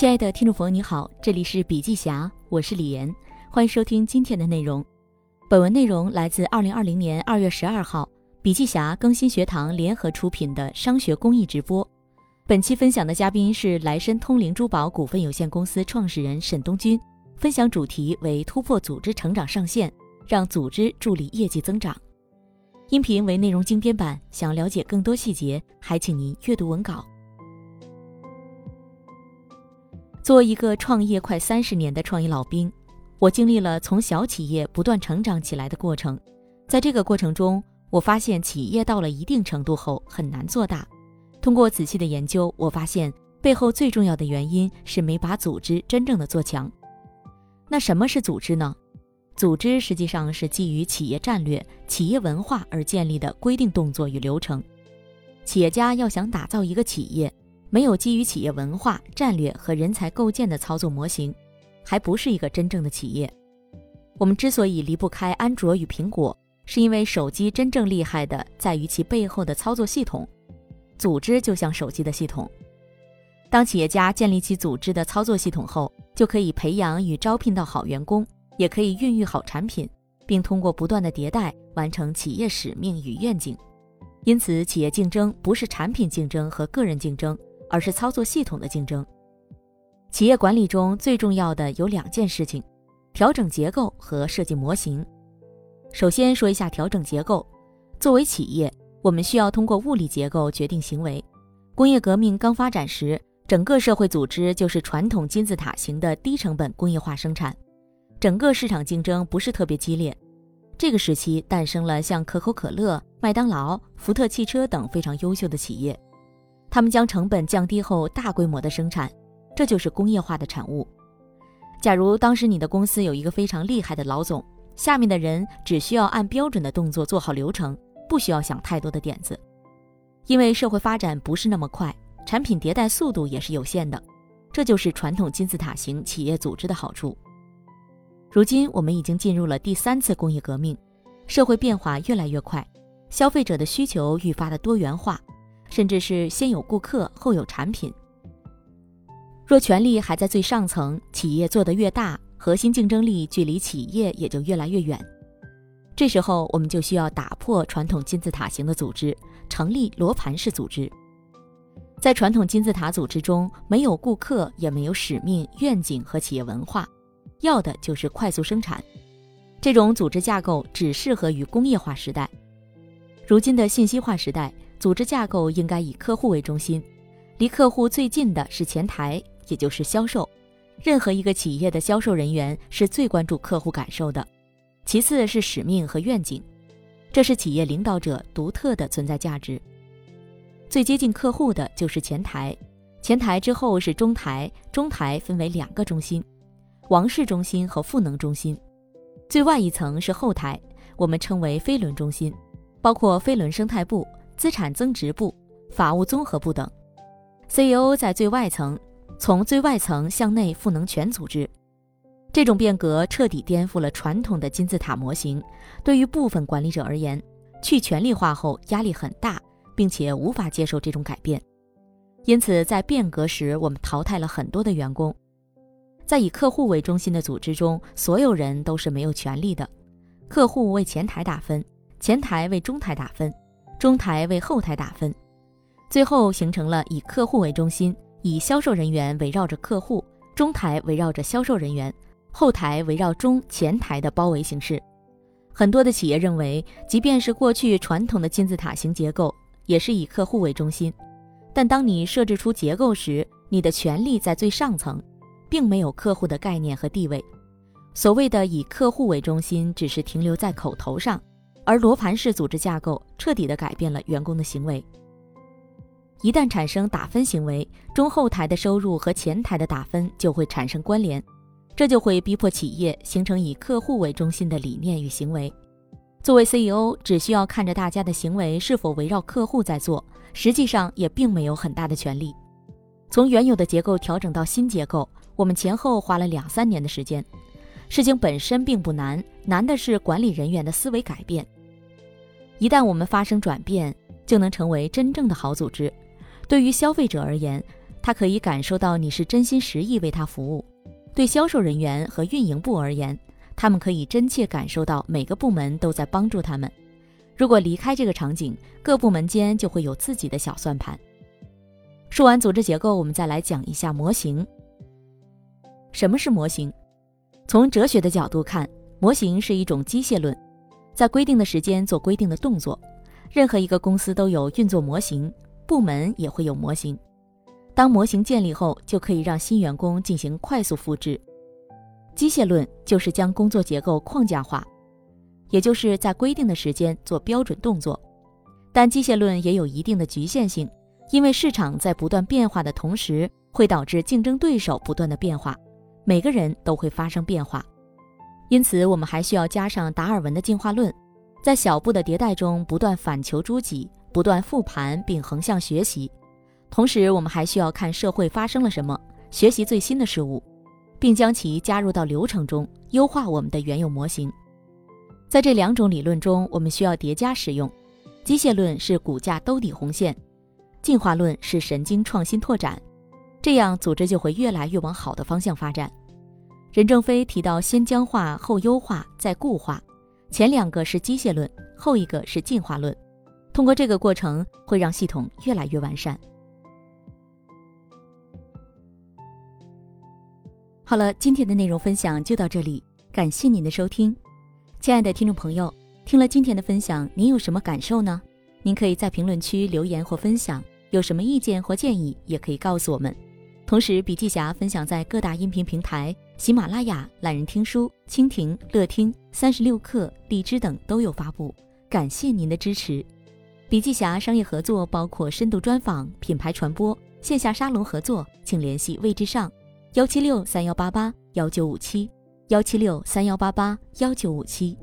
亲爱的听众朋友，你好，这里是笔记侠，我是李岩，欢迎收听今天的内容。本文内容来自二零二零年二月十二号笔记侠更新学堂联合出品的商学公益直播。本期分享的嘉宾是莱申通灵珠宝股份有限公司创始人沈东军，分享主题为突破组织成长上限，让组织助力业绩增长。音频为内容精编版，想了解更多细节，还请您阅读文稿。作为一个创业快三十年的创业老兵，我经历了从小企业不断成长起来的过程。在这个过程中，我发现企业到了一定程度后很难做大。通过仔细的研究，我发现背后最重要的原因是没把组织真正的做强。那什么是组织呢？组织实际上是基于企业战略、企业文化而建立的规定动作与流程。企业家要想打造一个企业，没有基于企业文化、战略和人才构建的操作模型，还不是一个真正的企业。我们之所以离不开安卓与苹果，是因为手机真正厉害的在于其背后的操作系统。组织就像手机的系统，当企业家建立起组织的操作系统后，就可以培养与招聘到好员工，也可以孕育好产品，并通过不断的迭代完成企业使命与愿景。因此，企业竞争不是产品竞争和个人竞争。而是操作系统的竞争。企业管理中最重要的有两件事情：调整结构和设计模型。首先说一下调整结构。作为企业，我们需要通过物理结构决定行为。工业革命刚发展时，整个社会组织就是传统金字塔型的低成本工业化生产，整个市场竞争不是特别激烈。这个时期诞生了像可口可乐、麦当劳、福特汽车等非常优秀的企业。他们将成本降低后大规模的生产，这就是工业化的产物。假如当时你的公司有一个非常厉害的老总，下面的人只需要按标准的动作做好流程，不需要想太多的点子。因为社会发展不是那么快，产品迭代速度也是有限的，这就是传统金字塔型企业组织的好处。如今我们已经进入了第三次工业革命，社会变化越来越快，消费者的需求愈发的多元化。甚至是先有顾客后有产品。若权力还在最上层，企业做得越大，核心竞争力距离企业也就越来越远。这时候，我们就需要打破传统金字塔型的组织，成立罗盘式组织。在传统金字塔组织中，没有顾客，也没有使命、愿景和企业文化，要的就是快速生产。这种组织架构只适合于工业化时代。如今的信息化时代。组织架构应该以客户为中心，离客户最近的是前台，也就是销售。任何一个企业的销售人员是最关注客户感受的，其次是使命和愿景，这是企业领导者独特的存在价值。最接近客户的就是前台，前台之后是中台，中台分为两个中心：王室中心和赋能中心。最外一层是后台，我们称为飞轮中心，包括飞轮生态部。资产增值部、法务综合部等，CEO 在最外层，从最外层向内赋能全组织。这种变革彻底颠覆了传统的金字塔模型。对于部分管理者而言，去权力化后压力很大，并且无法接受这种改变。因此，在变革时，我们淘汰了很多的员工。在以客户为中心的组织中，所有人都是没有权利的。客户为前台打分，前台为中台打分。中台为后台打分，最后形成了以客户为中心，以销售人员围绕着客户，中台围绕着销售人员，后台围绕中前台的包围形式。很多的企业认为，即便是过去传统的金字塔型结构，也是以客户为中心。但当你设置出结构时，你的权力在最上层，并没有客户的概念和地位。所谓的以客户为中心，只是停留在口头上。而罗盘式组织架构彻底地改变了员工的行为。一旦产生打分行为，中后台的收入和前台的打分就会产生关联，这就会逼迫企业形成以客户为中心的理念与行为。作为 CEO，只需要看着大家的行为是否围绕客户在做，实际上也并没有很大的权利。从原有的结构调整到新结构，我们前后花了两三年的时间。事情本身并不难，难的是管理人员的思维改变。一旦我们发生转变，就能成为真正的好组织。对于消费者而言，他可以感受到你是真心实意为他服务。对销售人员和运营部而言，他们可以真切感受到每个部门都在帮助他们。如果离开这个场景，各部门间就会有自己的小算盘。说完组织结构，我们再来讲一下模型。什么是模型？从哲学的角度看，模型是一种机械论，在规定的时间做规定的动作。任何一个公司都有运作模型，部门也会有模型。当模型建立后，就可以让新员工进行快速复制。机械论就是将工作结构框架化，也就是在规定的时间做标准动作。但机械论也有一定的局限性。因为市场在不断变化的同时，会导致竞争对手不断的变化，每个人都会发生变化，因此我们还需要加上达尔文的进化论，在小步的迭代中不断反求诸己，不断复盘并横向学习。同时，我们还需要看社会发生了什么，学习最新的事物，并将其加入到流程中，优化我们的原有模型。在这两种理论中，我们需要叠加使用。机械论是股价兜底红线。进化论是神经创新拓展，这样组织就会越来越往好的方向发展。任正非提到先僵化后优化再固化，前两个是机械论，后一个是进化论。通过这个过程，会让系统越来越完善。好了，今天的内容分享就到这里，感谢您的收听，亲爱的听众朋友，听了今天的分享，您有什么感受呢？您可以在评论区留言或分享。有什么意见或建议，也可以告诉我们。同时，笔记侠分享在各大音频平台，喜马拉雅、懒人听书、蜻蜓、乐听、三十六课、荔枝等都有发布。感谢您的支持。笔记侠商业合作包括深度专访、品牌传播、线下沙龙合作，请联系魏之上，幺七六三幺八八幺九五七，幺七六三幺八八幺九五七。